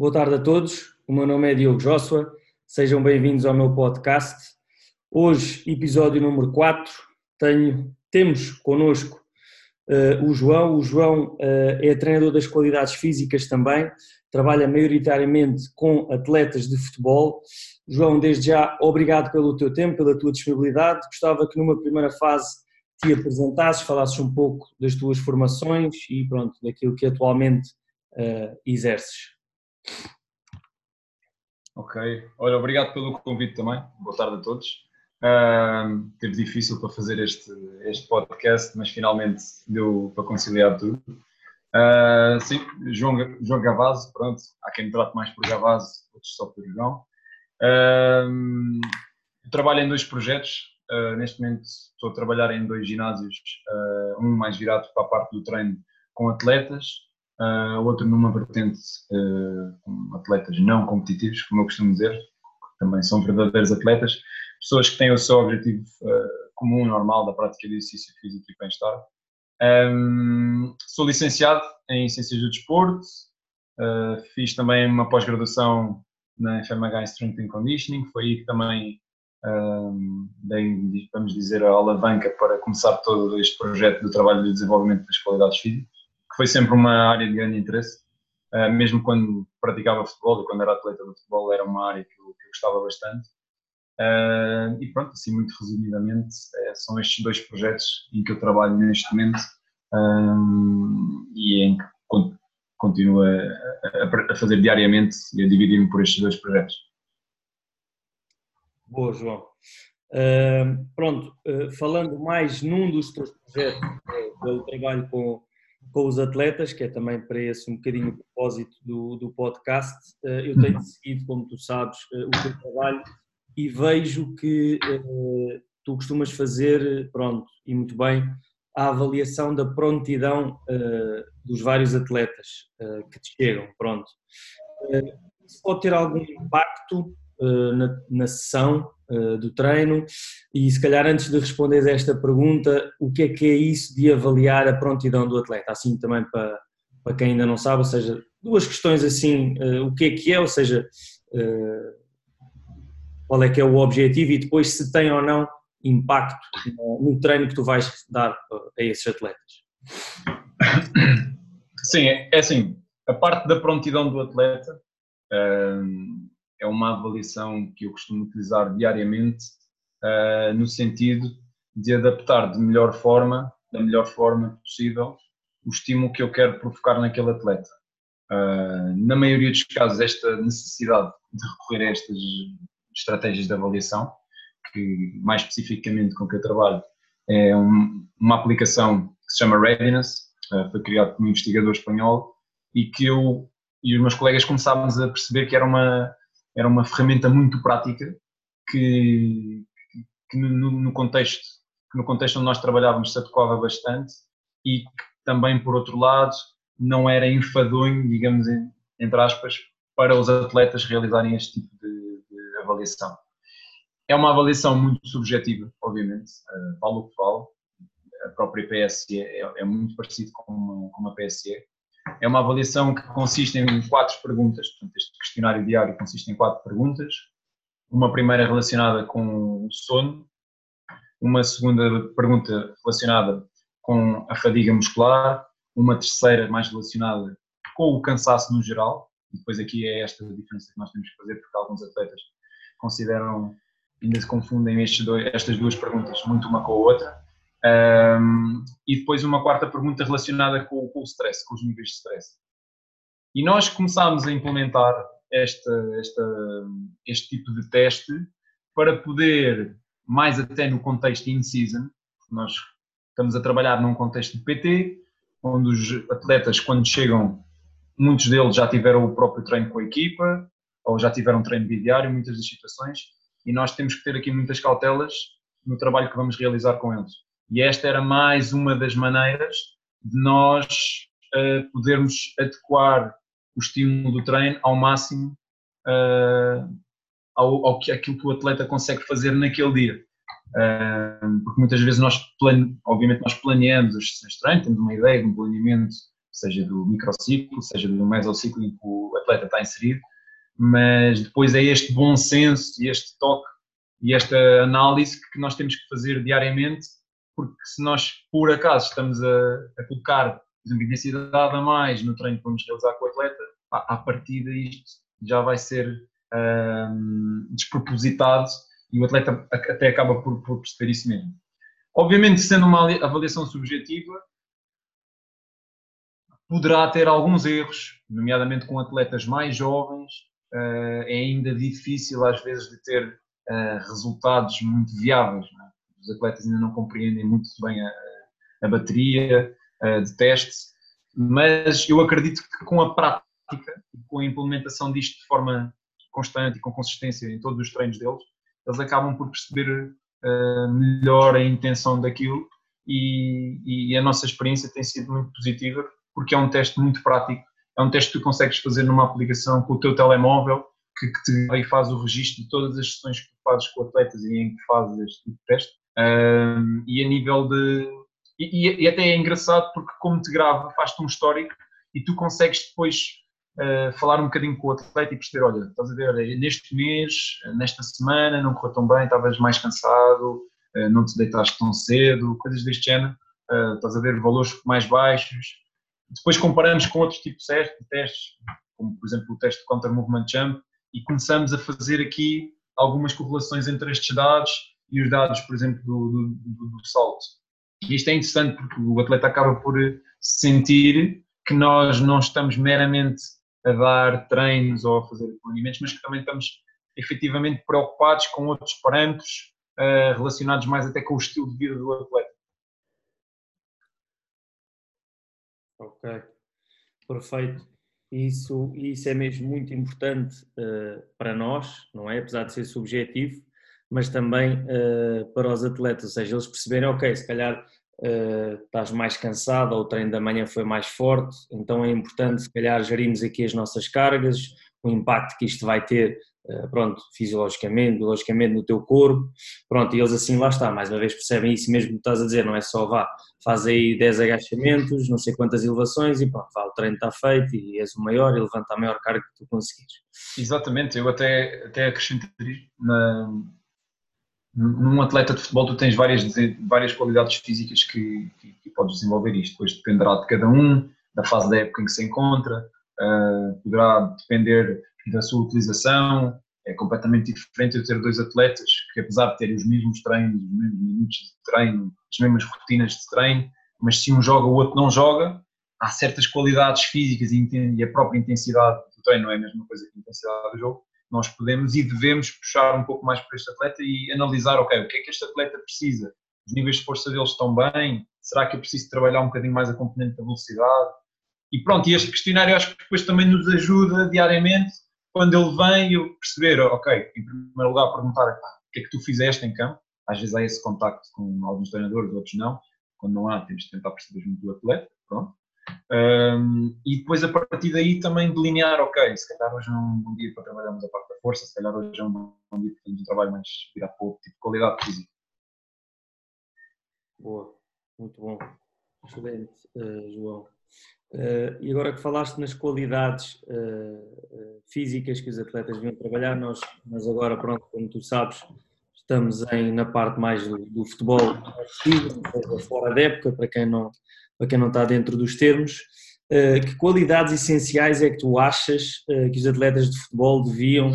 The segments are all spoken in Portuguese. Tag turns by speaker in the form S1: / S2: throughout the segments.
S1: Boa tarde a todos. O meu nome é Diogo Joshua. Sejam bem-vindos ao meu podcast. Hoje, episódio número 4, tenho, temos connosco uh, o João. O João uh, é treinador das qualidades físicas também, trabalha maioritariamente com atletas de futebol. João, desde já, obrigado pelo teu tempo, pela tua disponibilidade. Gostava que numa primeira fase te apresentasses, falasses um pouco das tuas formações e pronto, daquilo que atualmente uh, exerces.
S2: Ok, olha, obrigado pelo convite também. Boa tarde a todos. Uh, teve difícil para fazer este, este podcast, mas finalmente deu para conciliar tudo. Uh, sim, João, João Gavazzi, pronto, há quem me trate mais por Gavazzi, outros só por João. Uh, trabalho em dois projetos, uh, neste momento estou a trabalhar em dois ginásios, uh, um mais virado para a parte do treino com atletas, uh, outro numa vertente com atletas não competitivos, como eu costumo dizer, que também são verdadeiros atletas, pessoas que têm o seu objetivo comum, normal, da prática de exercício físico e bem-estar. Um, sou licenciado em Ciências do Desporto, fiz também uma pós-graduação na FMH em Strength and Conditioning, foi aí que também um, vamos dizer, a alavanca para começar todo este projeto do trabalho de desenvolvimento das qualidades físicas, que foi sempre uma área de grande interesse, uh, mesmo quando praticava futebol e quando era atleta de futebol era uma área que eu, que eu gostava bastante. Uh, e pronto, assim muito resumidamente, é, são estes dois projetos em que eu trabalho neste momento um, e em que continuo a, a, fazer diariamente e a dividir-me por estes dois projetos.
S1: Boa, João. Uh, pronto, falando mais num dos teus projetos, é, do trabalho com, com os atletas, que é também para esse um bocadinho o propósito do, do podcast, uh, eu tenho seguido, como tu sabes, o teu trabalho e vejo que tu costumas fazer, pronto, e muito bem, a avaliação da prontidão dos vários atletas que te chegam, pronto. isso pode ter algum impacto eh, na, na sessão uh, do treino e se calhar antes de responder a esta pergunta, o que é que é isso de avaliar a prontidão do atleta? Assim também para, para quem ainda não sabe, ou seja, duas questões assim, uh, o que é que é, ou seja, qual é que é o objetivo e depois se tem ou não impacto no treino que tu vais dar a esses atletas.
S2: Sim, é assim, a parte da prontidão do atleta é uma avaliação que eu costumo utilizar diariamente uh, no sentido de adaptar de melhor forma, da melhor forma possível, o estímulo que eu quero provocar naquele atleta. Uh, na maioria dos casos, esta necessidade de recorrer a estas estratégias de avaliação, que mais especificamente com que eu trabalho, é um, uma aplicação que se chama Readiness, uh, foi criada por um investigador espanhol, e que eu e os meus colegas começámos a perceber que era uma, era uma ferramenta muito prática que, que no, no, contexto no contexto onde nós trabalhávamos se adequava bastante e que também por outro lado não era enfadonho, digamos entre aspas, para os atletas realizarem este tipo de, de avaliação. É uma avaliação muito subjetiva, obviamente, uh, vale o que vale. A própria PSE é, é muito parecido com uma, com uma PSE, é uma avaliação que consiste em quatro perguntas, portanto, este questionário diário consiste em quatro perguntas. Uma primeira relacionada com o sono, uma segunda pergunta relacionada com a fadiga muscular, uma terceira mais relacionada com o cansaço no geral, e depois aqui é esta diferença que nós temos que fazer, porque alguns atletas consideram, ainda se confundem dois, estas duas perguntas muito uma com a outra. Um, e depois uma quarta pergunta relacionada com, com, o stress, com os níveis de stress. E nós começámos a implementar esta, esta, este tipo de teste para poder, mais até no contexto in-season, nós estamos a trabalhar num contexto de PT, onde os atletas, quando chegam, muitos deles já tiveram o próprio treino com a equipa, ou já tiveram treino bidiário, muitas das situações, e nós temos que ter aqui muitas cautelas no trabalho que vamos realizar com eles. E esta era mais uma das maneiras de nós uh, podermos adequar o estímulo do treino ao máximo uh, ao, ao que aquilo que o atleta consegue fazer naquele dia. Uh, porque muitas vezes nós, plane, obviamente, nós planeamos as sessões de treino, temos uma ideia de um planeamento, seja do microciclo, seja do mesociclo, em que o atleta está inserido, mas depois é este bom senso e este toque e esta análise que nós temos que fazer diariamente, porque se nós por acaso estamos a, a colocar, por exemplo, intensidade a mais no treino que vamos realizar com o atleta, à, à partida isto já vai ser um, despropositado e o atleta até acaba por, por perceber isso mesmo. Obviamente, sendo uma avaliação subjetiva, poderá ter alguns erros, nomeadamente com atletas mais jovens, uh, é ainda difícil às vezes de ter uh, resultados muito viáveis. É? Os atletas ainda não compreendem muito bem a, a bateria uh, de testes, mas eu acredito que com a prática e com a implementação disto de forma constante e com consistência em todos os treinos deles, eles acabam por perceber uh, melhor a intenção daquilo e, e, a nossa experiência tem sido muito positiva porque é um teste muito prático, é um teste que tu consegues fazer numa aplicação com o teu telemóvel que, que te aí faz o registro de todas as sessões que fazes com atletas e em que fazes este tipo de teste uh, e a nível de e, e, até é engraçado porque como te grava faz-te um histórico e tu consegues depois uh, falar um bocadinho com o atleta e perceber, olha, estás a ver, neste mês, nesta semana, não correu tão bem, estavas mais cansado, uh, não te deitaste tão cedo, coisas deste género, uh, estás a ver valores mais baixos. Depois comparamos com outros tipos de testes, como por exemplo o teste de Counter Movement Jump, e começamos a fazer aqui algumas correlações entre estes dados e os dados, por exemplo, do, do, do, salto. E isto é interessante porque o atleta acaba por sentir que nós não estamos meramente a dar treinos ou a fazer planeamentos, mas que também estamos efetivamente preocupados com outros parâmetros uh, relacionados mais até com o estilo de vida do atleta.
S1: Ok, perfeito. Isso, isso é mesmo muito importante uh, para nós, não é? Apesar de ser subjetivo, mas também uh, para os atletas, ou seja, eles perceberem, ok, se calhar uh, estás mais cansado ou o treino da manhã foi mais forte, então é importante se calhar gerirmos aqui as nossas cargas, o impacto que isto vai ter, uh, pronto, fisiologicamente, biologicamente no teu corpo, pronto, e eles assim lá está, mais uma vez percebem isso mesmo que estás a dizer, não é só vá, faz aí 10 agachamentos, não sei quantas elevações e pronto, vá, o treino está feito e és o maior e levanta a maior carga que tu conseguires.
S2: Exatamente, eu até, até acrescentaria na num atleta de futebol tu tens várias, várias qualidades físicas que, que, que, podes desenvolver isto, depois dependerá de cada um, da fase da época em que se encontra, uh, poderá depender da sua utilização, é completamente diferente eu ter dois atletas que apesar de terem os mesmos treinos, os mesmos minutos de treino, as mesmas rotinas de treino, mas se um joga o outro não joga, há certas qualidades físicas e a própria intensidade do treino não é a mesma coisa que a intensidade do jogo, nós podemos e devemos puxar um pouco mais para este atleta e analisar, ok, o que é que este atleta precisa? Os níveis de força deles estão bem? Será que eu preciso trabalhar um bocadinho mais a componente da velocidade? E pronto, e este questionário acho que depois também nos ajuda diariamente, quando ele vem, eu perceber, ok, em primeiro lugar perguntar, o que é que tu fizeste em campo? Às vezes há esse contacto com alguns treinadores, outros não. Quando não há, temos de tentar perceber junto do atleta, pronto. Um, e depois a partir daí também delinear, ok, se calhar hoje é um bom dia para trabalharmos a parte da força, se calhar hoje é um bom dia para fazermos um trabalho mais virado para outro tipo de qualidade física.
S1: Boa, muito bom. Excelente, uh, João. Uh, e agora que falaste nas qualidades uh, físicas que os atletas deviam trabalhar, nós, nós agora, pronto, como tu sabes, estamos em, na parte mais do, do futebol fora da época, para quem não, para quem não está dentro dos termos. Eh, que qualidades essenciais é que tu achas eh, que os atletas de futebol deviam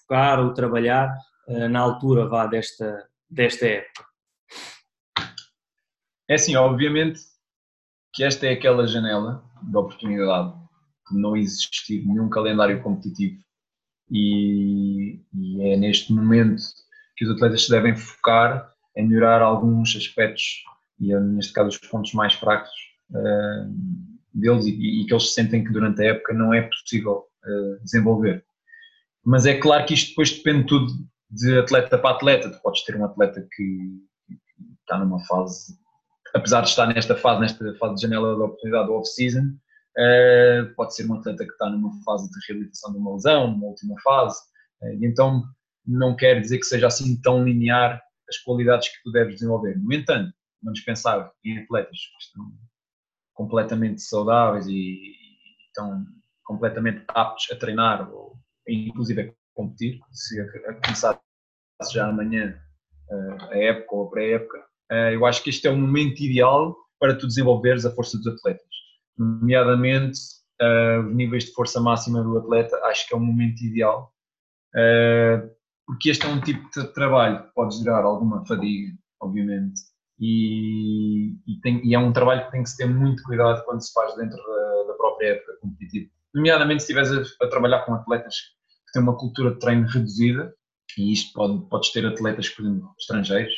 S1: focar ou trabalhar eh, na altura vá, desta, desta época?
S2: É assim, obviamente que esta é aquela janela de oportunidade de não existir nenhum calendário competitivo e, e é neste momento que os atletas se devem focar em melhorar alguns aspectos e neste caso os pontos mais fracos uh, deles e, e, que eles sentem que durante a época não é possível uh, desenvolver. Mas é claro que isto depois depende tudo de atleta para atleta. Tu podes ter um atleta que, está numa fase, apesar de estar nesta fase, nesta fase de janela de oportunidade do off-season, uh, pode ser um atleta que está numa fase de reabilitação de uma lesão, numa última fase. e então não quer dizer que seja assim tão linear as qualidades que tu deves desenvolver. No entanto, vamos pensar em atletas que estão completamente saudáveis e, estão completamente aptos a treinar ou inclusive a competir, se a, começar já amanhã a época ou a pré-época, eu acho que este é o momento ideal para tu desenvolveres a força dos atletas, nomeadamente os níveis de força máxima do atleta, acho que é o momento ideal, porque este é um tipo de trabalho que pode gerar alguma fadiga, obviamente, e, e, tem, e, é um trabalho que tem que se ter muito cuidado quando se faz dentro da, da própria época competitiva. Nomeadamente se estiveres a, a, trabalhar com atletas que têm uma cultura de treino reduzida, e isto pode, podes ter atletas, por exemplo, estrangeiros,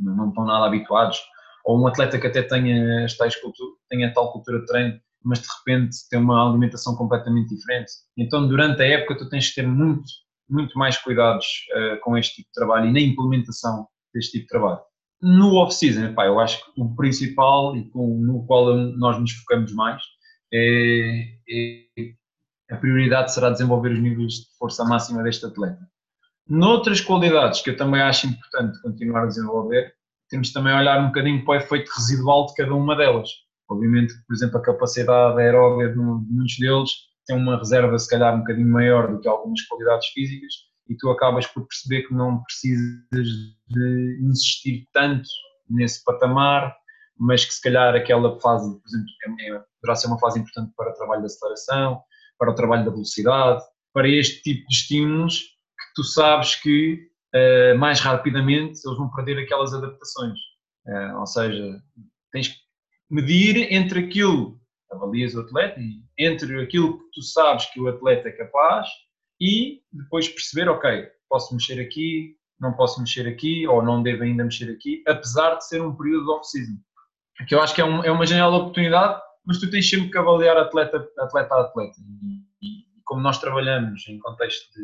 S2: não, não estão nada habituados, ou um atleta que até tenha, tais cultura, tenha tal cultura de treino, mas de repente tem uma alimentação completamente diferente. Então, durante a época, tu tens que ter muito, muito mais cuidados uh, com este tipo de trabalho e na implementação deste tipo de trabalho. No off-season, eu acho que o principal e no qual nós nos focamos mais é, é, a prioridade será desenvolver os níveis de força máxima deste atleta. Noutras qualidades que eu também acho importante continuar a desenvolver, temos também a olhar um bocadinho para o efeito residual de cada uma delas. Obviamente, por exemplo, a capacidade aeróbica de muitos deles tem uma reserva se calhar um bocadinho maior do que algumas qualidades físicas, e tu acabas por perceber que não precisas de insistir tanto nesse patamar, mas que se calhar aquela fase, por exemplo, é, é, poderá ser uma fase importante para o trabalho da aceleração, para o trabalho da velocidade, para este tipo de estímulos que tu sabes que uh, mais rapidamente eles vão perder aquelas adaptações. Uh, ou seja, tens que medir entre aquilo, avalias o atleta, entre aquilo que tu sabes que o atleta é capaz e depois perceber, ok, posso mexer aqui, não posso mexer aqui, ou não devo ainda mexer aqui, apesar de ser um período de off-season. Que eu acho que é, um, é, uma janela de oportunidade, mas tu tens sempre que avaliar atleta, atleta a atleta. E, e, como nós trabalhamos em contexto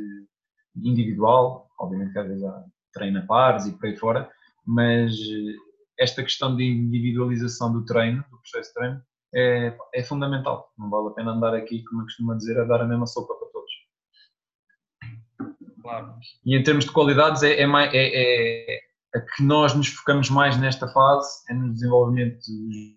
S2: individual, obviamente às vezes há treino a pares e por aí fora, mas esta questão de individualização do treino, do processo de treino, é, é fundamental. Não vale a pena andar aqui, como eu costumo dizer, a dar a mesma sopa para. Claro. E em termos de qualidades, é, é, é, é, a que nós nos focamos mais nesta fase, é no desenvolvimento dos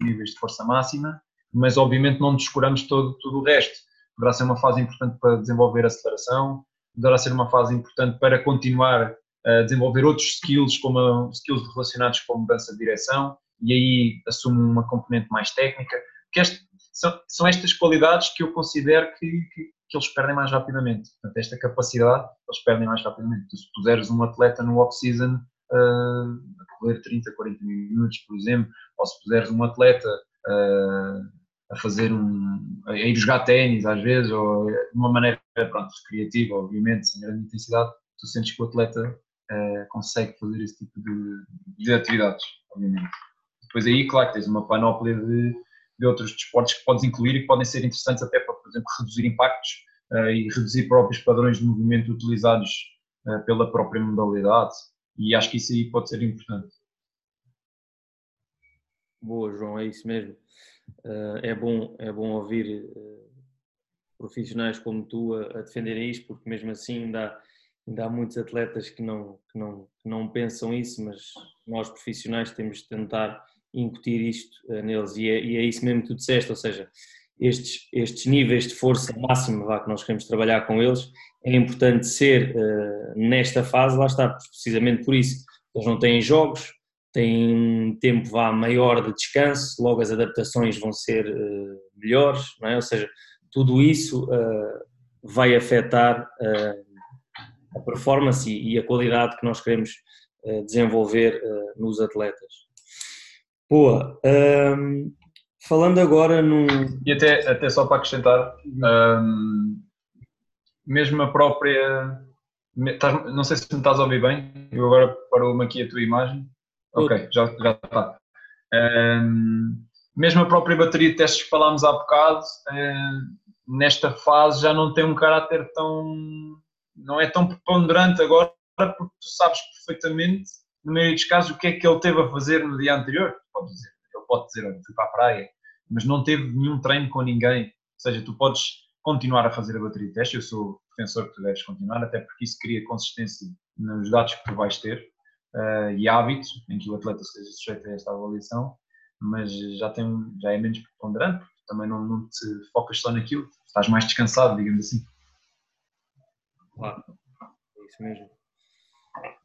S2: níveis de força máxima, mas obviamente não descuramos todo, todo o resto. Poderá ser uma fase importante para desenvolver aceleração, poderá ser uma fase importante para continuar a desenvolver outros skills, como skills relacionados com mudança de direção, e aí assume uma componente mais técnica. Que este, são, são estas qualidades que eu considero que, que, que eles perdem mais rapidamente. Portanto, esta capacidade, eles perdem mais rapidamente. Se puseres um atleta no off-season uh, a correr 30, 40 minutos, por exemplo, ou se puseres um atleta uh, a fazer um. a ir jogar ténis às vezes, ou de uma maneira pronto, recreativa, obviamente, sem grande intensidade, tu sentes que o atleta uh, consegue fazer esse tipo de, de atividades, obviamente. Depois aí, claro, tens uma panóplia de, de outros desportos que podes incluir e que podem ser interessantes até para por exemplo, reduzir impactos uh, e reduzir próprios padrões de movimento utilizados uh, pela própria modalidade. E acho que isso aí pode ser importante.
S1: Boa, João, é isso mesmo. Uh, é, bom, é bom ouvir profissionais como tu a, a, defenderem isto, porque mesmo assim ainda há, ainda há muitos atletas que não, que, não, que não pensam isso, mas nós profissionais temos de tentar incutir isto neles e é, e é isso mesmo que tu disseste, ou seja, estes, estes níveis de força máxima vá, que nós queremos trabalhar com eles, é importante ser uh, nesta fase, lá está, precisamente por isso. Eles não têm jogos, têm um tempo vá, maior de descanso, logo as adaptações vão ser uh, melhores, não é? ou seja, tudo isso uh, vai afetar a performance e, e, a qualidade que nós queremos desenvolver nos atletas. Boa. Um, Falando agora num.
S2: E até, até só para acrescentar, um, mesmo a própria. Não sei se me estás a ouvir bem, eu agora parou-me aqui a tua imagem. Ok, já, já está. Um, mesmo a própria bateria de testes que falámos há bocado, um, nesta fase já não tem um caráter tão. não é tão preponderante agora, porque tu sabes perfeitamente, no meio dos casos, o que é que ele teve a fazer no dia anterior. Pode dizer, ele pode dizer, fui para a praia, mas não teve nenhum treino com ninguém. Ou seja, tu podes continuar a fazer a bateria de teste, eu sou defensor que tu deves continuar, até porque isso cria consistência nos dados que tu vais ter uh, e hábitos em que o atleta esteja sujeito a esta avaliação, mas já, tem, já é menos preponderante, porque também não, não te focas só naquilo, estás mais descansado, digamos assim.
S1: Claro, é isso mesmo.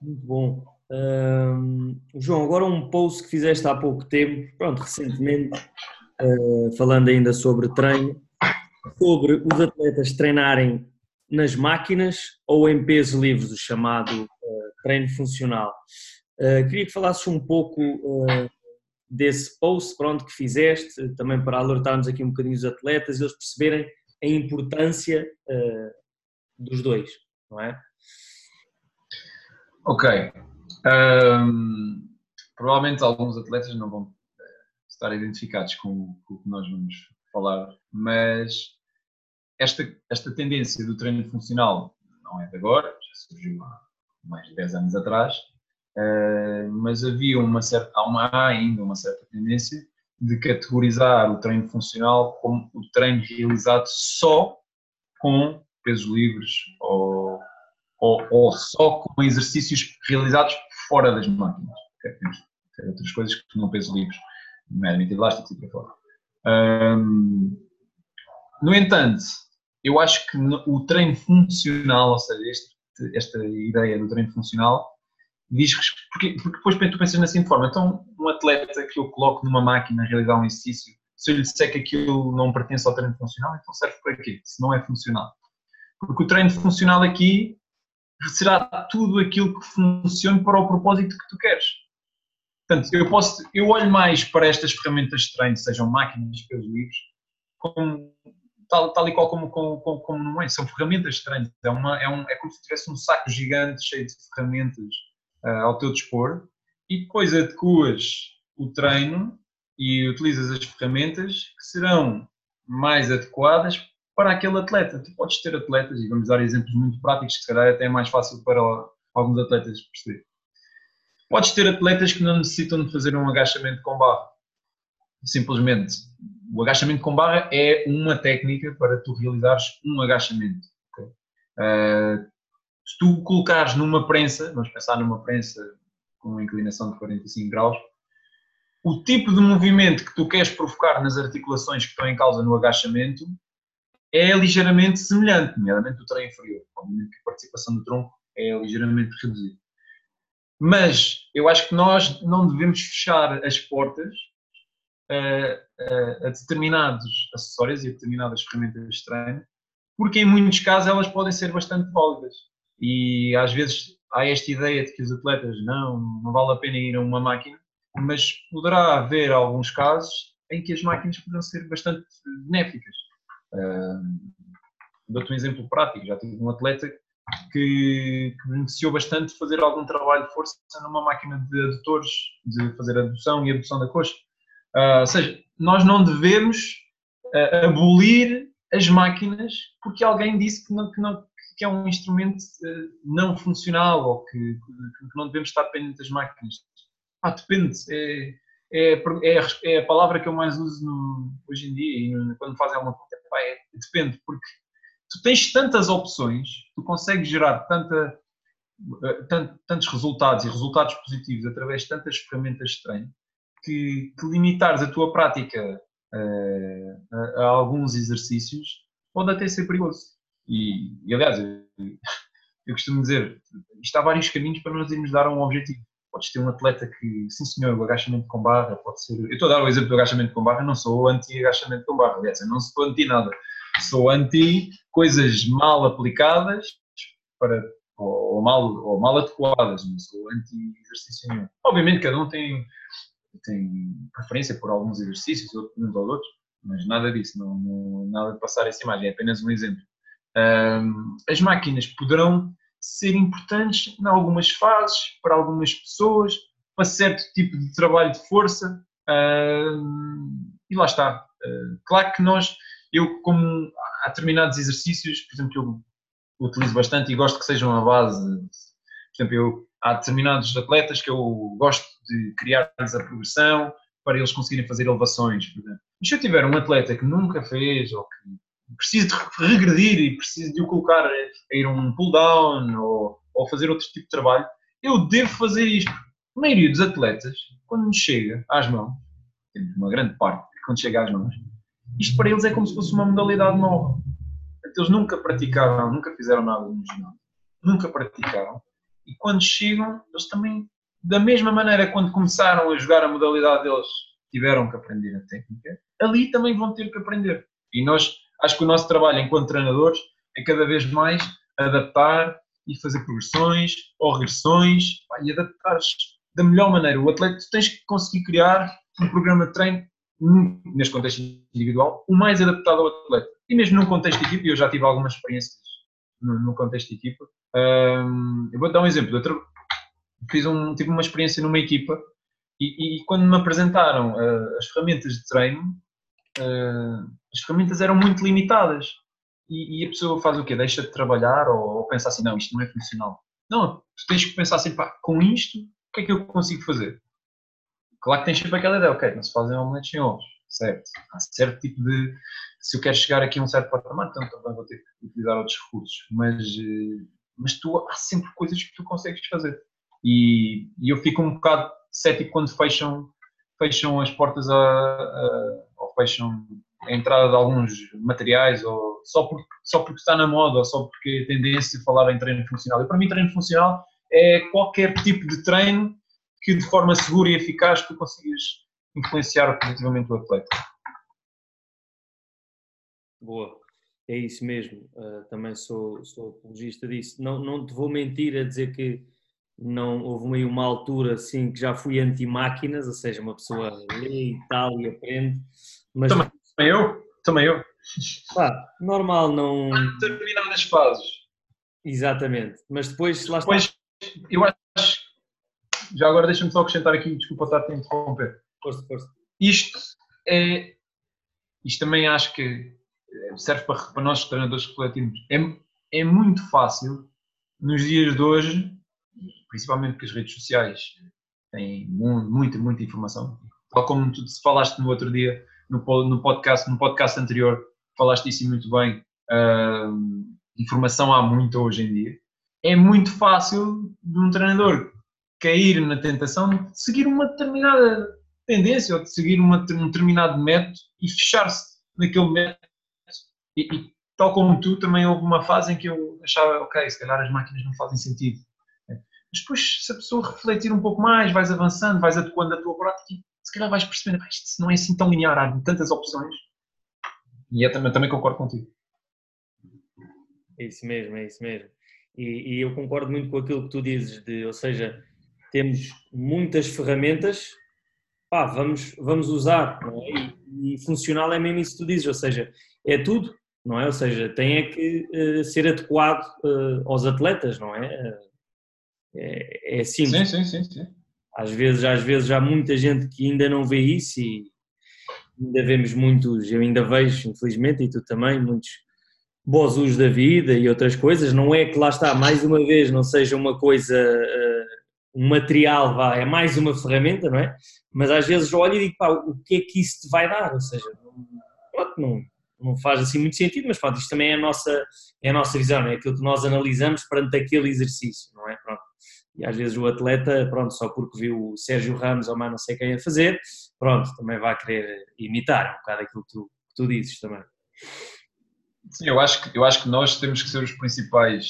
S1: Muito bom. Um, João, agora um post que fizeste há pouco tempo, pronto, recentemente, uh, falando ainda sobre treino, sobre os atletas treinarem nas máquinas ou em peso livres, o chamado uh, treino funcional. Uh, queria que falasses um pouco desse post pronto, que fizeste, também para alertarmos aqui um bocadinho os atletas e eles perceberem a importância dos dois, não é?
S2: Ok. Um, provavelmente alguns atletas não vão eh, estar identificados com, o que nós vamos falar, mas esta, esta tendência do treino funcional não é de agora, já surgiu há mais de 10 anos atrás, uh, mas havia uma certa, há, uma, há ainda uma certa tendência de categorizar o treino funcional como o treino realizado só com pesos livres ou ou, ou só com exercícios realizados fora das máquinas. Temos outras coisas que não peso livres, nomeadamente elásticos e para fora. Um, no entanto, eu acho que o treino funcional, ou seja, este, esta ideia do treino funcional, diz porque, porque depois tu pensas seguinte forma, então um atleta que eu coloco numa máquina a realizar um exercício, se eu lhe disser que aquilo não pertence ao treino funcional, então serve para quê? Se não é funcional. Porque o treino funcional aqui será tudo aquilo que funcione para o propósito que tu queres. Portanto, eu, posso, eu olho mais para estas ferramentas de treino, sejam máquinas, pelos livros, como, tal, tal e qual como, como, como, não é. São ferramentas de treino. É, uma, é, um, é como se tivesse um saco gigante cheio de ferramentas uh, ao teu dispor e depois adequas o treino e utilizas as ferramentas que serão mais adequadas para aquele atleta. Tu podes ter atletas, e vamos dar exemplos muito práticos, que se calhar até é mais fácil para alguns atletas perceber. Podes ter atletas que não necessitam de fazer um agachamento com barra. Simplesmente, o agachamento com barra é uma técnica para tu realizares um agachamento. Okay? Uh, se tu colocares numa prensa, vamos pensar numa prensa com uma inclinação de 45 graus, o tipo de movimento que tu queres provocar nas articulações que estão em causa no agachamento é ligeiramente semelhante, nomeadamente o treino inferior. Obviamente que a participação do tronco é ligeiramente reduzida. Mas eu acho que nós não devemos fechar as portas a, a, a determinados acessórios e a determinadas ferramentas de treino, porque em muitos casos elas podem ser bastante válidas. E às vezes há esta ideia de que os atletas não, não vale a pena ir a uma máquina, mas poderá haver alguns casos em que as máquinas poderão ser bastante benéficas. Dou-te um exemplo prático, já tive um atleta que, que beneficiou bastante de fazer algum trabalho de força numa máquina de adutores, de fazer adução e abdução da coxa. Uh, ou seja, nós não devemos uh, abolir as máquinas porque alguém disse que, não, que, não, que é um instrumento uh, não funcional ou que, que, não devemos estar dependentes das máquinas. Ah, depende. É, é, é, é, a palavra que eu mais uso no, hoje em dia e no, quando fazem alguma coisa. É, depende, porque tu tens tantas opções, tu consegues gerar tanta, eh, tant, tantos resultados e resultados positivos através de tantas ferramentas de treino que, que limitares a tua prática uh, a, a, alguns exercícios pode até ser perigoso. E, e aliás, eu, eu costumo dizer, isto há vários caminhos para nós irmos dar um objetivo. Podes ter um atleta que, sim senhor, o agachamento com barra pode ser. Eu estou a dar o exemplo do agachamento com barra, não sou anti-agachamento com barra, aliás, eu não sou anti nada. Sou anti coisas mal aplicadas para, ou, ou mal, ou mal adequadas, não sou anti-exercício nenhum. Obviamente, cada um tem, tem preferência por alguns exercícios, uns ou outros, mas nada disso, não, não, nada de passar essa imagem, é apenas um exemplo. Um, as máquinas poderão ser importantes em algumas fases, para algumas pessoas, para certo tipo de trabalho de força. Uh, e lá está. Uh, claro que nós, eu como há determinados exercícios, por exemplo, que eu utilizo bastante e gosto que sejam a base. Por exemplo, eu, há determinados atletas que eu gosto de criar-lhes a progressão para eles conseguirem fazer elevações, por exemplo. E se eu tiver um atleta que nunca fez ou que preciso de regredir e preciso de o colocar a ir a um pull down ou, ou fazer outro tipo de trabalho, eu devo fazer isto. A maioria dos atletas, quando chega às mãos, temos uma grande parte, quando chega às mãos, isto para eles é como se fosse uma modalidade nova. Eles nunca praticaram, nunca fizeram nada no ginásio, nunca praticaram. E quando chegam, eles também, da mesma maneira, quando começaram a jogar a modalidade deles, tiveram que aprender a técnica, ali também vão ter que aprender. E nós, acho que o nosso trabalho enquanto treinadores é cada vez mais adaptar e fazer progressões ou regressões e adaptar da melhor maneira. O atleta, tu tens que conseguir criar um programa de treino, neste contexto individual, o mais adaptado ao atleta. E mesmo num contexto de equipa, eu já tive algumas experiências no, contexto de equipa, eu vou dar um exemplo. Eu fiz um, tive uma experiência numa equipa e, e quando me apresentaram uh, as ferramentas de treino, uh, as ferramentas eram muito limitadas. E, e, a pessoa faz o quê? Deixa de trabalhar ou, ou pensa assim, não, isto não é funcional. Não, tu tens que pensar assim, pá, com isto, o que é que eu consigo fazer? Claro que tens sempre aquela ideia, ok, não se fazem omeletes sem ovos, certo? Há certo tipo de. Se eu quero chegar aqui a um certo patamar, então também vou ter que utilizar outros recursos. Mas, eh, mas tu, há sempre coisas que tu consegues fazer. E, e eu fico um bocado cético quando fecham, fecham as portas a, a, ou fecham a entrada de alguns materiais ou só porque, só porque está na moda ou só porque a tendência a falar em treino funcional. E para mim, treino funcional é qualquer tipo de treino que de forma segura e eficaz tu consigas influenciar positivamente o atleta.
S1: Boa, é isso mesmo. Uh, também sou, sou apologista disso. Não, não te vou mentir a dizer que não houve meio uma altura assim que já fui anti-máquinas, ou seja, uma pessoa lê e tal e aprende.
S2: Mas... Também eu, também eu.
S1: Pá, normal, não.
S2: Há determinadas fases.
S1: Exatamente, mas depois lá
S2: depois, está. Eu acho. Já agora deixa-me só acrescentar aqui, desculpa estar a interromper.
S1: Força, força.
S2: Isto é. Isto também acho que serve para, para nós treinadores coletivos. É, é muito fácil, nos dias de hoje, principalmente porque as redes sociais têm muita, muita informação. Tal como tu falaste no outro dia, no, no, podcast, no podcast anterior, falaste isso muito bem. Uh, informação há muita hoje em dia. É muito fácil de um treinador cair na tentação de seguir uma determinada tendência ou de seguir uma, um determinado método e fechar-se naquele método. E, e, tal como tu, também houve uma fase em que eu achava, ok, se calhar as máquinas não fazem sentido. Mas depois, se a pessoa refletir um pouco mais, vais avançando, vais adequando a tua prática, se calhar vais percebendo, isto não é assim tão linear, há tantas opções. E eu também, também concordo contigo.
S1: É isso mesmo, é isso mesmo. E, e, eu concordo muito com aquilo que tu dizes, de, ou seja, temos muitas ferramentas, pá, vamos, vamos usar, é? e, e, funcional é mesmo isso que tu dizes, ou seja, é tudo, não é? Ou seja, tem é que uh, ser adequado uh, aos atletas, não é? É, é simples.
S2: Sim, sim, sim, sim.
S1: Às vezes, às vezes há muita gente que ainda não vê isso e ainda vemos muitos, eu ainda vejo, infelizmente, e tu também, muitos bons usos da vida e outras coisas. Não é que lá está, mais uma vez, não seja uma coisa, uh, um material, vá, é mais uma ferramenta, não é? Mas às vezes olho e digo, pá, o que é que isso te vai dar? Ou seja, não, não, não faz assim muito sentido, mas pronto, isto também é a nossa, é a nossa visão, é aquilo que nós analisamos perante aquele exercício, não é? Pronto. E às vezes o atleta, pronto, só porque viu o Sérgio Ramos ou mais não sei quem a fazer, pronto, também vai querer imitar um bocado aquilo que tu, que tu dizes também.
S2: Sim, eu acho, que, eu acho que nós temos que ser os principais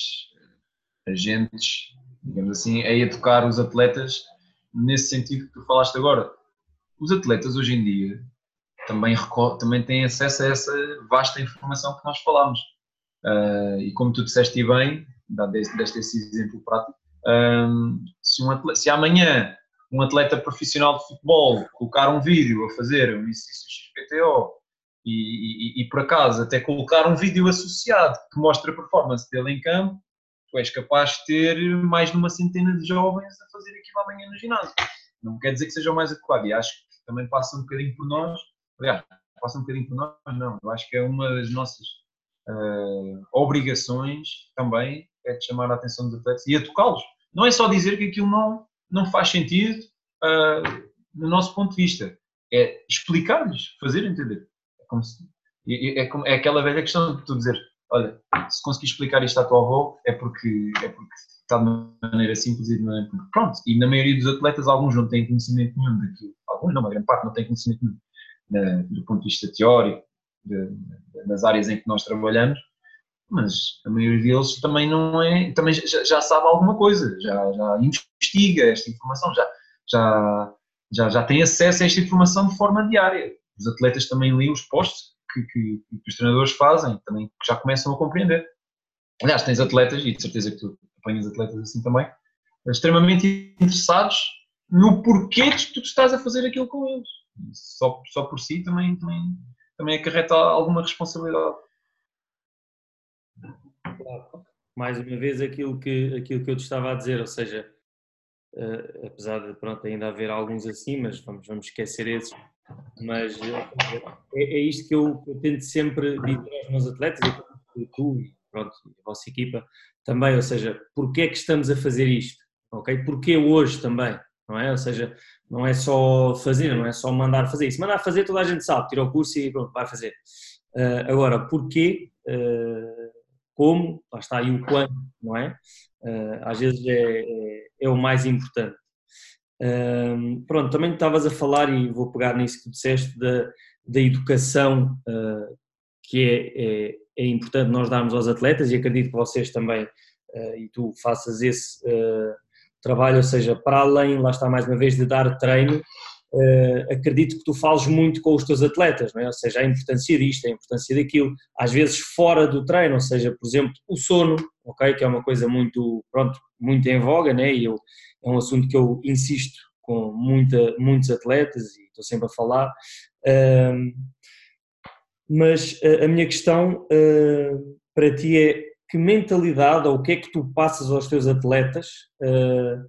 S2: agentes, digamos assim, a educar os atletas nesse sentido que tu falaste agora. Os atletas hoje em dia também, também têm acesso a essa vasta informação que nós falamos. Uh, e como tu disseste bem, deste esse exemplo prático, um, se, um atleta, se amanhã um atleta profissional de futebol colocar um vídeo a fazer um exercício XPTO e, e, e, por acaso até colocar um vídeo associado que mostra a performance dele em campo, tu és capaz de ter mais de uma centena de jovens a fazer aquilo amanhã no ginásio. Não quer dizer que seja o mais adequado e acho que também passa um bocadinho por nós, aliás, passa um bocadinho por nós, não, eu acho que é uma das nossas uh, obrigações também é de chamar a atenção dos atletas e a tocá-los. Não é só dizer que aquilo não, não faz sentido uh, no nosso ponto de vista, é explicar-lhes, fazer entender. É, como se, é, é, é, aquela velha questão de tu dizer: olha, se conseguir explicar isto à tua avó, é porque, é porque está de maneira simples e de maneira. Pronto, e na maioria dos atletas, alguns não têm conhecimento nenhum daquilo, alguns não, uma grande parte não tem conhecimento nenhum do ponto de vista teórico, de, de, das áreas em que nós trabalhamos, mas a maioria deles também não é, também já, já sabe alguma coisa, já, já investiga esta informação, já, já, já, já tem acesso a esta informação de forma diária. Os atletas também leem os posts que, que, que os treinadores fazem, também já começam a compreender. Aliás, tens atletas, e de certeza que tu apanhas atletas assim também, extremamente interessados no porquê que tu estás a fazer aquilo com eles. Só, só por si também, também, também acarreta alguma responsabilidade.
S1: Mais uma vez aquilo que, aquilo que eu te estava a dizer, ou seja, uh, apesar de pronto, ainda haver alguns assim, mas vamos, vamos esquecer esses, mas uh, é, é, isto que eu, eu, tento sempre dizer aos meus atletas, e tu e pronto, a vossa equipa também, ou seja, porquê é que estamos a fazer isto, ok? Porquê hoje também, não é? Ou seja, não é só fazer, não é só mandar fazer isso. Mandar fazer toda a gente sabe, tira o curso e pronto, vai fazer. Uh, agora, porquê, uh, como, lá está, e o quando, não é? Uh, às vezes é, é, é, o mais importante. pronto, também estavas a falar, e vou pegar nisso que tu disseste, da, da educação que é, é, é, importante nós darmos aos atletas, e acredito que vocês também, e tu faças esse trabalho, ou seja, para além, lá está mais uma vez, de dar treino, uh, acredito que tu fales muito com os teus atletas, não é? ou seja, a importância disto, a importância daquilo, às vezes fora do treino, ou seja, por exemplo, o sono, ok, que é uma coisa muito, pronto, muito em voga, né? e eu, é um assunto que eu insisto com muita, muitos atletas e estou sempre a falar, uh, mas a, a minha questão uh, para ti é que mentalidade ou o que é que tu passas aos teus atletas uh,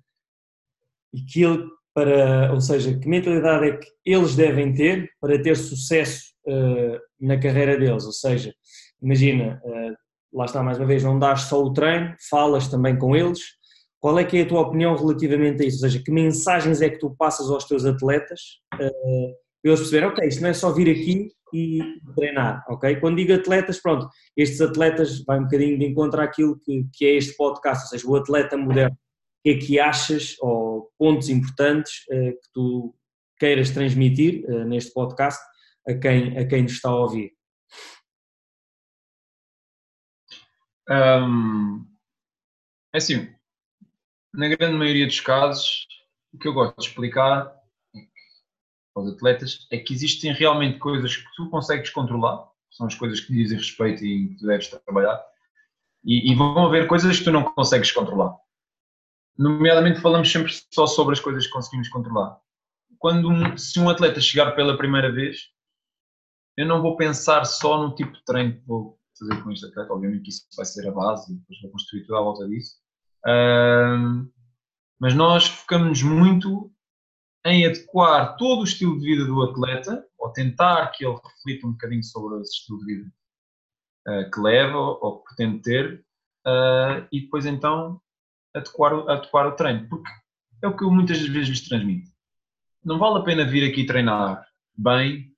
S1: e que ele para, ou seja, que mentalidade é que eles devem ter para ter sucesso uh, na carreira deles, ou seja, imagina, uh, lá está mais uma vez, não dás só o treino, falas também com eles, qual é que é a tua opinião relativamente a isso, ou seja, que mensagens é que tu passas aos teus atletas para eles perceberem, ok, isto não é só vir aqui e treinar, ok? Quando digo atletas, pronto, estes atletas vai um bocadinho de encontro àquilo que, que é este podcast, ou seja, o atleta moderno. O que é que achas, ou pontos importantes uh, que tu queiras transmitir uh, neste podcast a quem, a quem nos está a ouvir?
S2: Um, é assim, na grande maioria dos casos, o que eu gosto de explicar aos atletas é que existem realmente coisas que tu consegues controlar, são as coisas que dizem respeito e que tu deves trabalhar, e, e vão haver coisas que tu não consegues controlar. Nomeadamente, falamos sempre só sobre as coisas que conseguimos controlar. Quando um, se um atleta chegar pela primeira vez, eu não vou pensar só no tipo de treino que vou fazer com este atleta, obviamente que isso vai ser a base depois vou construir tudo à volta disso. Uh, mas nós focamos muito em adequar todo o estilo de vida do atleta, ou tentar que ele reflita um bocadinho sobre esse estilo de vida uh, que leva ou que pretende ter, uh, e depois então adequar, adequar o treino. Porque é o que eu muitas vezes lhes transmito. Não vale a pena vir aqui treinar bem,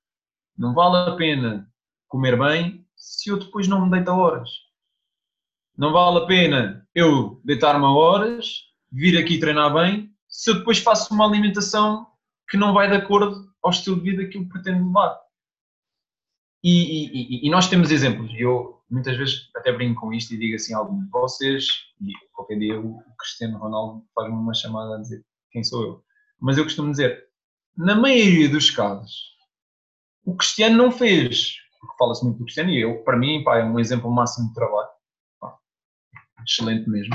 S2: não vale a pena comer bem se eu depois não me deito a horas. Não vale a pena eu deitar-me a horas, vir aqui treinar bem se eu depois faço uma alimentação que não vai de acordo ao estilo de vida que eu pretendo levar. E, e, e, nós temos exemplos, eu muitas vezes até brinco com isto e digo assim alguns, vocês, e qualquer dia o Cristiano Ronaldo faz-me uma chamada a dizer quem sou eu, mas eu costumo dizer, na maioria dos casos, o Cristiano não fez, porque fala-se muito do Cristiano, e eu, para mim, pá, é um exemplo máximo de trabalho, excelente mesmo,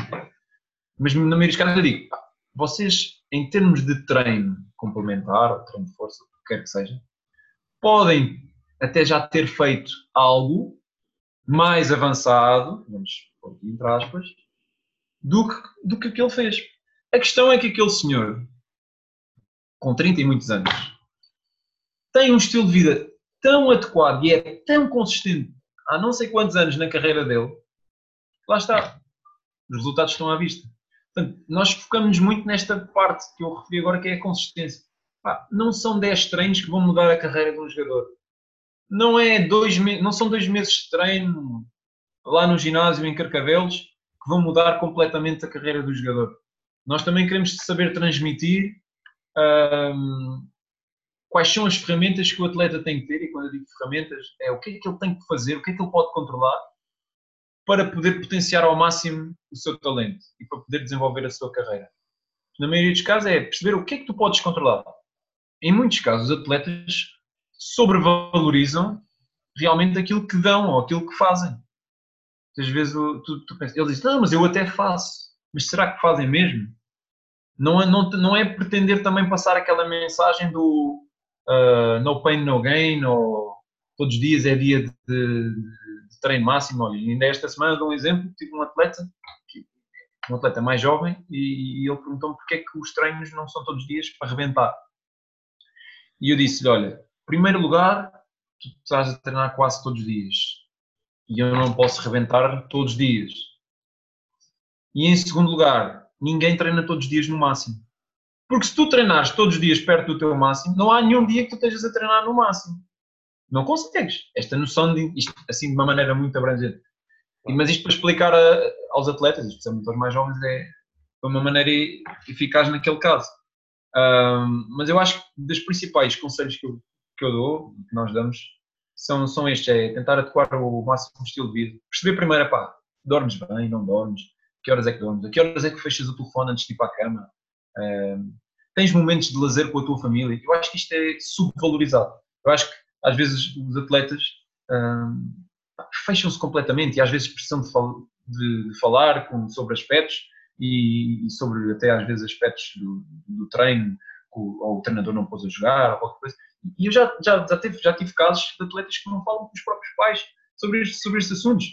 S2: mas na maioria dos casos eu digo, pá, vocês, em termos de treino complementar, treino de força, o que quer que seja, podem até já ter feito algo mais avançado, vamos pôr aqui entre aspas, do que, do que aquele fez. A questão é que aquele senhor, com 30 e muitos anos, tem um estilo de vida tão adequado e é tão consistente há não sei quantos anos na carreira dele, lá está. Os resultados estão à vista. Portanto, nós focamos muito nesta parte que eu referi agora, que é a consistência. Pá, não são 10 treinos que vão mudar a carreira de um jogador. Não, é dois não são dois meses de treino lá no ginásio em Carcavelos que vão mudar completamente a carreira do jogador. Nós também queremos saber transmitir quais são as ferramentas que o atleta tem que ter, e quando eu digo ferramentas, é o que é que ele tem que fazer, o que é que ele pode controlar para poder potenciar ao máximo o seu talento e para poder desenvolver a sua carreira. Na maioria dos casos é perceber o que é que tu podes controlar. Em muitos casos, os atletas sobrevalorizam realmente aquilo que dão ou aquilo que fazem. Às vezes tu, tu pensas, ele diz, não, mas eu até faço. Mas será que fazem mesmo? Não é, não, não é pretender também passar aquela mensagem do uh, no pain, no gain, ou todos os dias é dia de, de treino máximo. Olha, ainda esta semana dou um exemplo, tive um atleta, um atleta mais jovem, e, e ele perguntou-me porque é que os treinos não são todos os dias para arrebentar. E eu disse-lhe, olha, em primeiro lugar, tu estás a treinar quase todos os dias, e eu não posso rebentar todos os dias. E em segundo lugar, ninguém treina todos os dias no máximo. Porque se tu treinares todos os dias perto do teu máximo, não há nenhum dia que tu estejas a treinar no máximo. Não consegues. Esta noção de isto, assim de uma maneira muito abrangente. Mas isto para explicar a, aos atletas, especialmente aos mais jovens, é de uma maneira eficaz naquele caso. Um, mas eu acho que dos principais conselhos que eu, que eu dou, que nós damos, são, são estes: é tentar adequar o máximo estilo de vida. Perceber primeiro, pá, dormes bem, não dormes, que horas é que dormes, a que horas é que fechas o telefone antes de ir para a cama, tens momentos de lazer com a tua família. Eu acho que isto é subvalorizado. Eu acho que às vezes os atletas fecham-se completamente e às vezes precisam de, fal de, de falar com, sobre aspectos e, e, sobre até às vezes aspectos do, do treino, ou o treinador não pôs a jogar, ou qualquer coisa. E eu já, já, já, tive, já tive casos de atletas que não falam com os próprios pais sobre, sobre estes assuntos.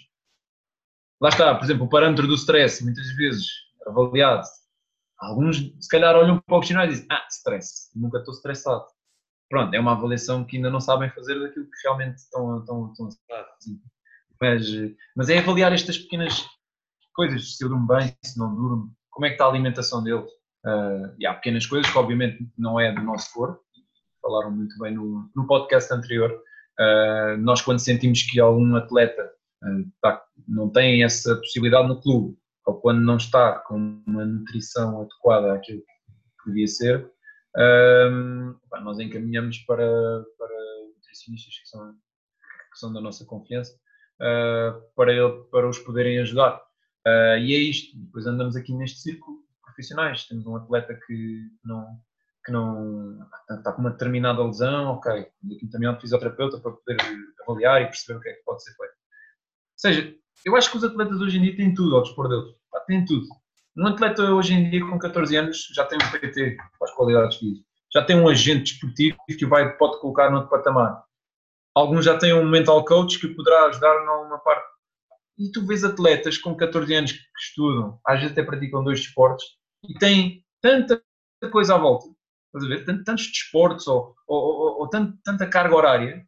S2: Lá está, por exemplo, o parâmetro do stress, muitas vezes avaliado Alguns, se calhar, olham para o questionário e dizem: Ah, stress, nunca estou estressado. Pronto, é uma avaliação que ainda não sabem fazer daquilo que realmente estão, estão, estão assim. mas, mas é avaliar estas pequenas coisas: se eu durmo bem, se não durmo, como é que está a alimentação dele. Uh, e há pequenas coisas que, obviamente, não é do nosso corpo, falaram muito bem no, no podcast anterior. Uh, nós, quando sentimos que algum atleta uh, tá, não tem essa possibilidade no clube, ou quando não está com uma nutrição adequada àquilo que devia ser, um, nós encaminhamos para, para nutricionistas que são, que são da nossa confiança uh, para, ele, para os poderem ajudar. Uh, e é isto, depois andamos aqui neste círculo profissionais, temos um atleta que não, que não está com uma determinada lesão, ok, aqui um fisioterapeuta para poder avaliar e perceber o que é que pode ser feito. Ou seja, eu acho que os atletas hoje em dia têm tudo ao dispor deles. Têm tudo. Um atleta hoje em dia com 14 anos já tem um PT para as qualidades físicas. Já tem um agente desportivo que vai, pode colocar no patamar. Alguns já têm um mental coach que poderá ajudar numa parte. E tu vês atletas com 14 anos que estudam, às vezes até praticam dois esportes e têm tanta coisa à volta. Estás a ver? Tantos desportos ou, ou, ou, ou tanta carga horária,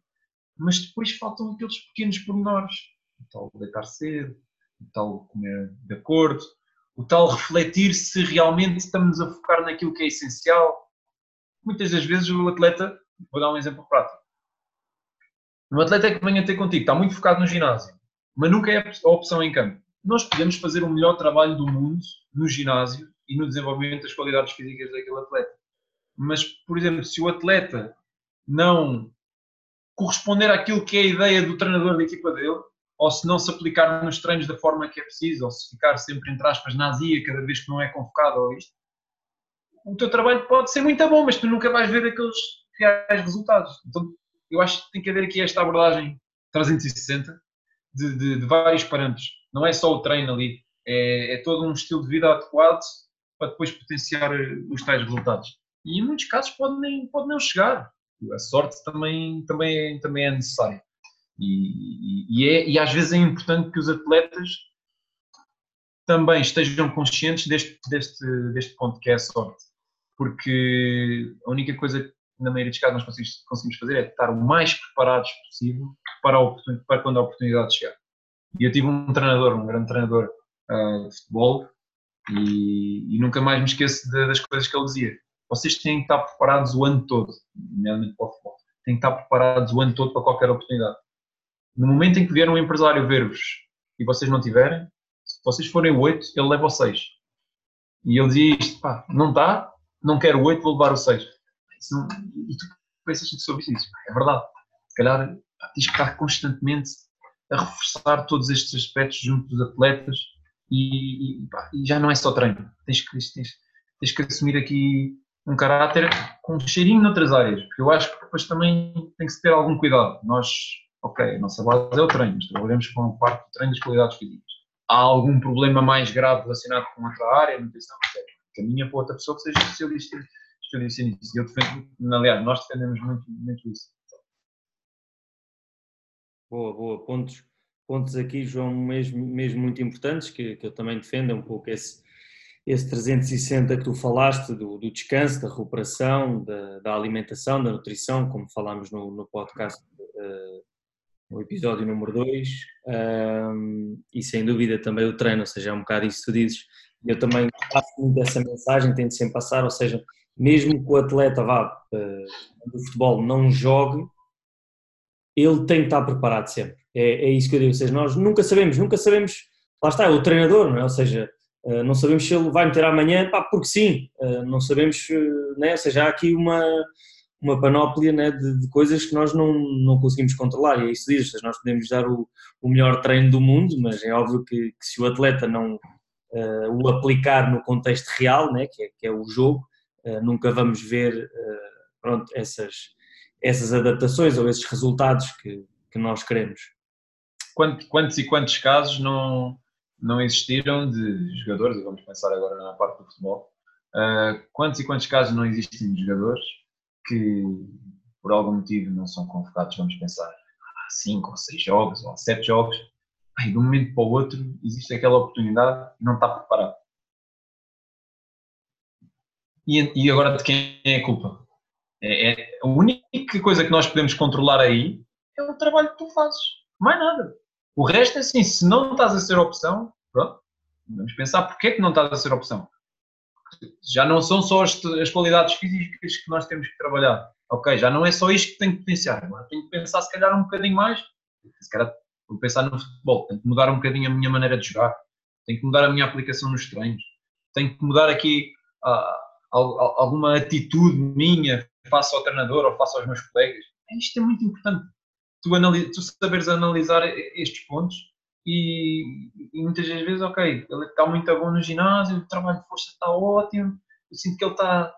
S2: mas depois faltam aqueles pequenos pormenores o tal deitar cedo, o tal comer de acordo, o tal refletir se realmente estamos a focar naquilo que é essencial. Muitas das vezes o atleta, vou dar um exemplo prático, um atleta que venha ter contigo está muito focado no ginásio, mas nunca é a opção em campo. Nós podemos fazer o melhor trabalho do mundo no ginásio e no desenvolvimento das qualidades físicas daquele atleta. Mas, por exemplo, se o atleta não corresponder àquilo que é a ideia do treinador da equipa dele, ou se não se aplicar nos treinos da forma que é preciso, ou se ficar sempre, entre aspas, na azia cada vez que não é convocado ou isto, o teu trabalho pode ser muito bom, mas tu nunca vais ver aqueles reais resultados. Então, eu acho que tem que haver aqui esta abordagem 360 de, de, de vários parâmetros. Não é só o treino ali, é, é, todo um estilo de vida adequado para depois potenciar os tais resultados. E em muitos casos pode nem, pode não chegar. A sorte também, também, é, também é necessária. E, e, é, e às vezes é importante que os atletas também estejam conscientes deste, deste, deste ponto que é a sorte. Porque a única coisa que na maioria dos casos nós conseguimos, fazer é estar o mais preparados possível para, para quando a oportunidade chegar. E eu tive um treinador, um grande treinador uh, de futebol, e, e, nunca mais me esqueço de, das coisas que ele dizia. Vocês têm que estar preparados o ano todo, nomeadamente para o futebol. Têm que estar preparados o ano todo para qualquer oportunidade. No momento em que vier um empresário ver-vos e vocês não tiverem, se vocês forem o 8, ele leva o 6. E ele isto, pá, não dá, não quero o 8, vou levar o 6. pensas sobre isso? É verdade. Se calhar tens que estar constantemente a reforçar todos estes aspectos junto dos atletas e, e, pá, e já não é só treino. Tens que, tens, tens que assumir aqui um caráter com um cheirinho noutras áreas, porque eu acho que depois também tem que se ter algum cuidado. Nós, ok, a nossa base é o treino, mas trabalhamos com a parte do treino das qualidades físicas. Há algum problema mais grave relacionado com outra área, nutrição, etc. Caminha para outra pessoa que seja especialista, especialista nisso. Eu defendo, aliás, nós defendemos muito, muito isso.
S1: Boa, boa. Pontos, pontos aqui, João, mesmo, mesmo muito importantes, que, que eu também defendo, é um pouco esse, esse 360 que tu falaste, do, do descanso, da recuperação, da, da, alimentação, da nutrição, como falámos no, no podcast, uh, no episódio número 2, um, e sem dúvida também o treino, ou seja, é um bocado isso que tu dizes. Eu também passo muito essa mensagem, tento sempre passar, ou seja, mesmo que o atleta vá uh, do futebol não jogue, ele tem que estar preparado sempre. É, é isso que eu digo. Ou seja, nós nunca sabemos, nunca sabemos. Lá está, é o treinador, não é? Ou seja, eh, não sabemos se ele vai meter amanhã, pá, porque sim. Eh, não sabemos, né? ou seja, há aqui uma, uma panóplia né, de, de, coisas que nós não, não conseguimos controlar. E é isso diz, nós podemos dar o, o melhor treino do mundo, mas é óbvio que, que se o atleta não uh, o aplicar no contexto real, né, que, é, que é o jogo, uh, nunca vamos ver uh, pronto, essas, essas adaptações ou esses resultados que, que nós queremos.
S2: Quantos e quantos casos não, não existiram de jogadores, e vamos pensar agora na parte do futebol, quantos e quantos casos não existem de jogadores que por algum motivo não são convocados, vamos pensar, há 5 ou 6 jogos ou 7 jogos, e de um momento para o outro existe aquela oportunidade e não está preparado. E, e agora de quem é a culpa? É, é, a única coisa que nós podemos controlar aí é o trabalho que tu fazes. Mais nada. O resto é assim, se não estás a ser opção, pronto, vamos pensar porque é que não estás a ser opção. Já não são só as, as qualidades físicas que nós temos que trabalhar. Ok, já não é só isto que tenho que potenciar. Agora tenho que pensar se calhar um bocadinho mais. Se calhar vou pensar no futebol. Tenho que mudar um bocadinho a minha maneira de jogar. Tenho que mudar a minha aplicação nos treinos. Tenho que mudar aqui uh, alguma atitude minha face ao treinador ou face aos meus colegas. Isto é muito importante. Tu, tu saberes analisar estes pontos e, e, muitas das vezes, ok, ele está muito bom no ginásio, o trabalho de força está ótimo, eu sinto que ele está,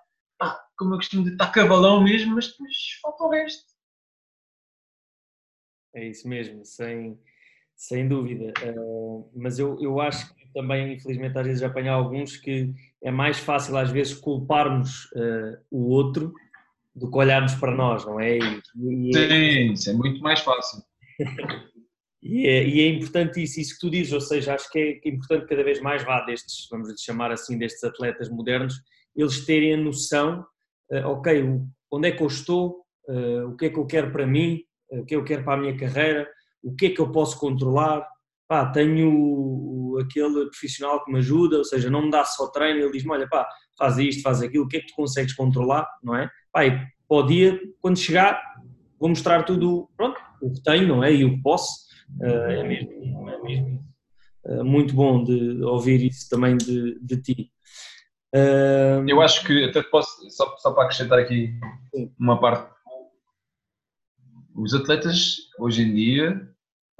S2: como eu costumo dizer, está cavalão mesmo, mas depois falta o resto.
S1: É isso mesmo, sem, sem dúvida. Uh, mas eu, eu acho que também, infelizmente, às vezes apanhar alguns que é mais fácil às vezes culparmos uh, o outro do que olharmos para nós, não é? E,
S2: e é Sim, isso é muito mais fácil.
S1: e, é, e, é, importante isso, isso que tu dizes, ou seja, acho que é, que é importante cada vez mais vá destes, vamos chamar assim, destes atletas modernos, eles terem a noção, uh, ok, onde é que eu estou, uh, o que é que eu quero para mim, uh, o que é que eu quero para a minha carreira, o que é que eu posso controlar, pá, tenho aquele profissional que me ajuda, ou seja, não me dá só treino, ele diz-me, olha pá, faz isto, faz aquilo, o que é que tu consegues controlar, não é? Pá, e para o dia, quando chegar, vou mostrar tudo, pronto, o que tenho, não é? E o que posso, é mesmo, é mesmo uh, muito bom de ouvir isso também de, de ti.
S2: Uh, Eu acho que, até posso, só, só para acrescentar aqui uma parte, os atletas hoje em dia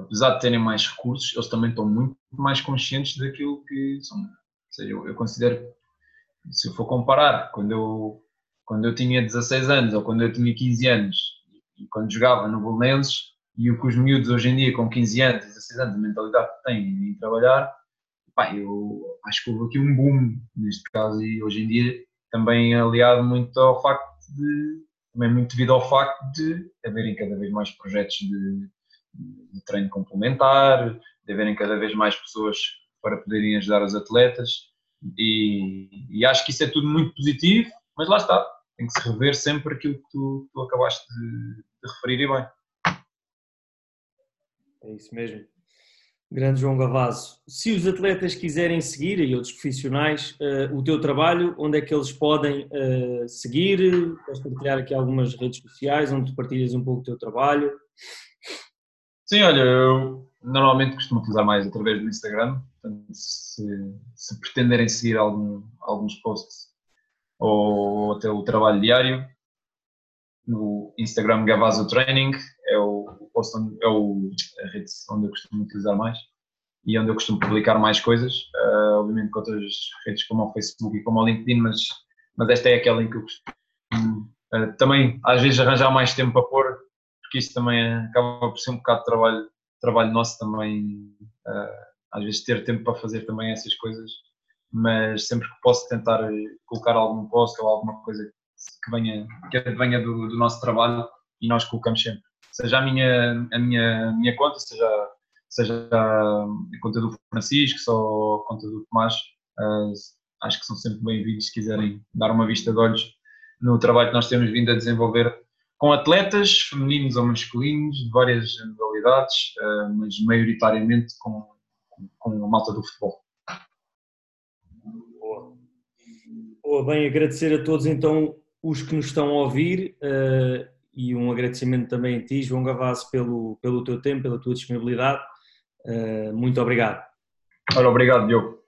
S2: apesar de terem mais recursos, eles também estão muito mais conscientes daquilo que são. Ou seja, eu, eu considero, se eu for comparar, quando eu, quando eu tinha 16 anos ou quando eu tinha 15 anos, e quando jogava no Bolonenses, e o que os miúdos hoje em dia, com 15 anos, 16 anos, a mentalidade que têm em trabalhar, pá, eu acho que houve aqui um boom neste caso, e hoje em dia também aliado muito ao facto de, também muito devido ao facto de haverem cada vez mais projetos de de treino complementar, de haverem cada vez mais pessoas para poderem ajudar os atletas e, e, acho que isso é tudo muito positivo, mas lá está, tem que se rever sempre aquilo que tu, tu acabaste de, de referir e bem.
S1: É isso mesmo. Grande João Gavaso. Se os atletas quiserem seguir, e outros profissionais, uh, o teu trabalho, onde é que eles podem uh, seguir? Podes partilhar aqui algumas redes sociais onde partilhas um pouco o teu trabalho?
S2: Sim, olha, eu normalmente costumo utilizar mais através do Instagram, portanto, se, se pretenderem seguir algum, alguns posts ou até o trabalho diário, no Instagram Gavazo Training, é o, post onde, é o, a rede onde eu costumo utilizar mais e onde eu costumo publicar mais coisas, uh, obviamente com outras redes como o Facebook e como o LinkedIn, mas, mas esta é aquela em que eu costumo uh, também às vezes arranjar mais tempo para pôr, porque isso também acaba por ser um bocado de trabalho, trabalho nosso também, uh, às vezes ter tempo para fazer também essas coisas, mas sempre que posso tentar colocar algum post ou alguma coisa que venha, que venha do, do nosso trabalho e nós colocamos sempre. Seja a minha, a minha, minha conta, seja, seja a conta do Francisco, só a conta do Tomás, uh, acho que são sempre bem-vindos se quiserem dar uma vista de olhos no trabalho que nós temos vindo a desenvolver com atletas, femininos ou masculinos, de várias modalidades, uh, mas maioritariamente com, com a malta do futebol.
S1: Boa. Boa, bem, agradecer a todos então os que nos estão a ouvir uh, e um agradecimento também a ti, João Gavassi, pelo, pelo teu tempo, pela tua disponibilidade. Uh, muito obrigado.
S2: Ora, obrigado, Diogo.